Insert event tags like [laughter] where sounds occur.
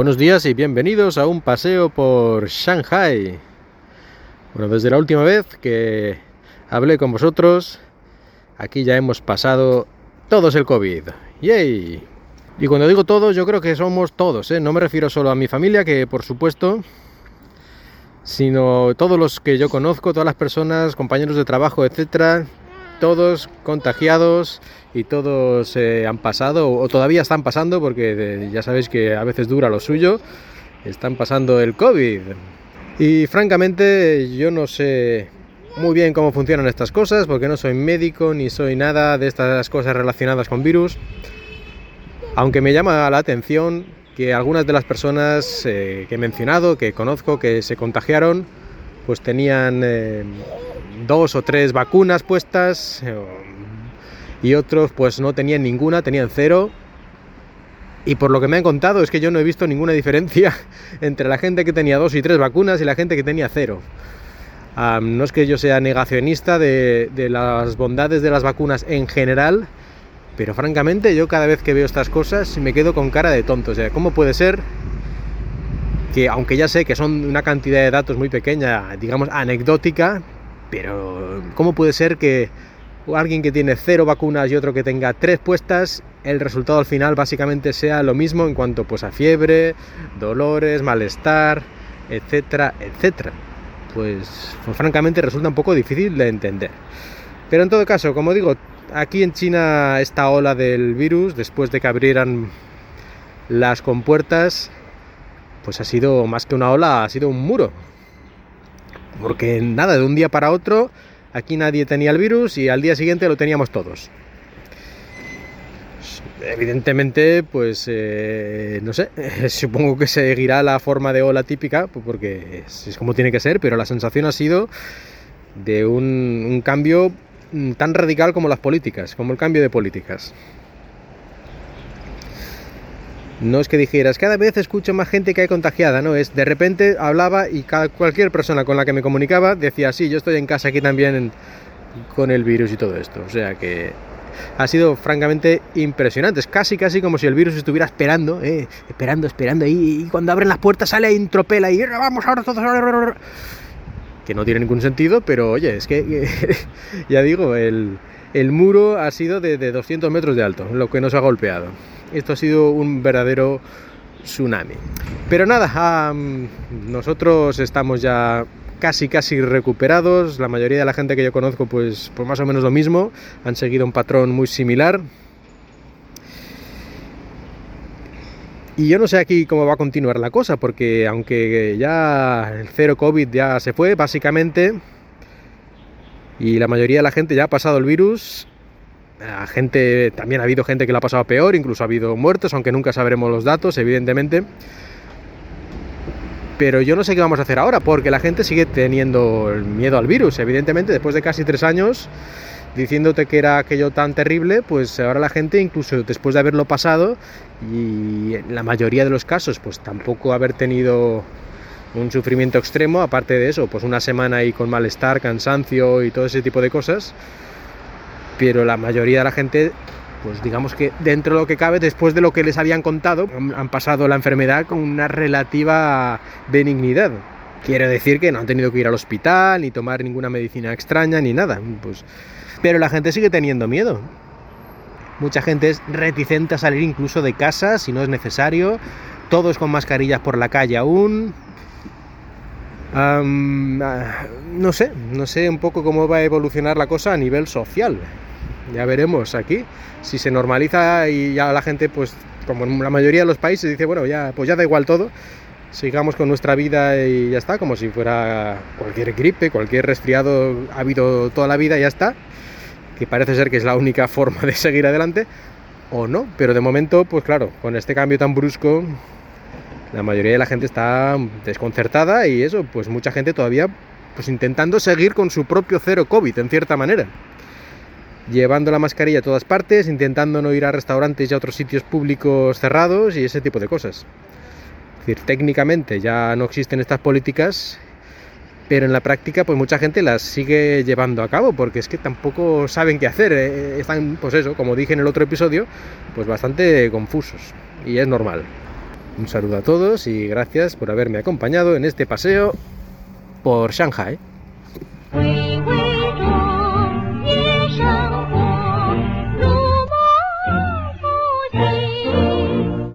Buenos días y bienvenidos a un paseo por Shanghai. Bueno, desde la última vez que hablé con vosotros, aquí ya hemos pasado todos el COVID. ¡Yay! Y cuando digo todos, yo creo que somos todos, ¿eh? No me refiero solo a mi familia, que por supuesto, sino todos los que yo conozco, todas las personas, compañeros de trabajo, etcétera, todos contagiados y todos eh, han pasado o todavía están pasando porque eh, ya sabéis que a veces dura lo suyo, están pasando el COVID. Y francamente yo no sé muy bien cómo funcionan estas cosas porque no soy médico ni soy nada de estas cosas relacionadas con virus. Aunque me llama la atención que algunas de las personas eh, que he mencionado, que conozco, que se contagiaron, pues tenían dos o tres vacunas puestas eh, y otros pues no tenían ninguna, tenían cero. Y por lo que me han contado es que yo no he visto ninguna diferencia [laughs] entre la gente que tenía dos y tres vacunas y la gente que tenía cero. no es que yo sea negacionista de, las bondades de las vacunas en general, pero francamente yo cada vez que veo estas cosas me quedo con cara de tonto. O sea, ¿cómo puede ser que aunque ya sé que son una cantidad de datos muy pequeña, digamos anecdótica, pero, ¿cómo puede ser que alguien que tiene cero vacunas y otro que tenga tres puestas, el resultado al final básicamente sea lo mismo en cuanto pues, a fiebre, dolores, malestar, etcétera, etcétera? Pues, pues francamente resulta un poco difícil de entender. Pero en todo caso, como digo, aquí en China esta ola del virus, después de que abrieran las compuertas, pues ha sido más que una ola, ha sido un muro. Porque nada, de un día para otro, aquí nadie tenía el virus y al día siguiente lo teníamos todos. Evidentemente, pues eh, no sé, [laughs] supongo que seguirá la forma de ola típica, pues porque es, como tiene que ser, pero la sensación ha sido de un cambio tan radical como las políticas, como el cambio de políticas. No es que dijeras, cada vez escucho más gente que hay contagiada, no, es de repente hablaba y cualquier persona con la que me comunicaba decía, sí, yo estoy en casa aquí también con el virus y todo esto. O sea que ha sido francamente impresionante. Es casi, casi como si el virus estuviera esperando, eh, esperando, esperando. Y cuando abren las puertas sale ahí tropela y vamos ahora todos. Que no tiene ningún sentido, pero oye, es que [laughs] ya digo, el, muro ha sido de, de 200 metros de alto, lo que nos ha golpeado esto ha sido un verdadero tsunami. Pero nada, nosotros estamos ya casi casi recuperados, la mayoría de la gente que yo conozco pues, pues más o menos lo mismo, han seguido un patrón muy similar. Y yo no sé aquí cómo va a continuar la cosa, porque aunque ya el cero COVID ya se fue, básicamente, y la mayoría de la gente ya ha pasado el virus, gente, también ha habido gente que lo ha pasado peor, incluso ha habido muertos, aunque nunca sabremos los datos, evidentemente. Pero yo no sé qué vamos a hacer ahora, porque la gente sigue teniendo miedo al virus, evidentemente, después de casi tres años diciéndote que era aquello tan terrible, pues ahora la gente, incluso después de haberlo pasado, y en la mayoría de los casos, pues tampoco haber tenido un sufrimiento extremo, aparte de eso, pues una semana ahí con malestar, cansancio y todo ese tipo de cosas, pero la mayoría de la gente, pues digamos que dentro de lo que cabe, después de lo que les habían contado, han pasado la enfermedad con una relativa benignidad. Quiere decir que no han tenido que ir al hospital, ni tomar ninguna medicina extraña, ni nada. Pues, pero la gente sigue teniendo miedo. Mucha gente es reticente a salir incluso de casa si no es necesario. Todos con mascarillas por la calle aún. Ah, no sé, no sé un poco cómo va a evolucionar la cosa a nivel social. Ya veremos aquí. Si se normaliza y ya la gente, pues como en la mayoría de los países, dice, bueno, ya, pues ya da igual todo, sigamos con nuestra vida y ya está, como si fuera cualquier gripe, cualquier resfriado ha habido toda la vida y ya está, que parece ser que es la única forma de seguir adelante, o no, pero de momento, pues claro, con este cambio tan brusco, la mayoría de la gente está desconcertada y eso, pues mucha gente todavía pues intentando seguir con su propio cero COVID en cierta manera llevando la mascarilla a todas partes, intentando no ir a restaurantes y a otros sitios públicos cerrados y ese tipo de cosas. Es decir, técnicamente ya no existen estas políticas, pero en la práctica pues mucha gente las sigue llevando a cabo porque es que tampoco saben qué hacer, eh, están pues eso, como dije en el otro episodio, pues bastante confusos y es normal. Un saludo a todos y gracias por haberme acompañado en este paseo por Shanghai.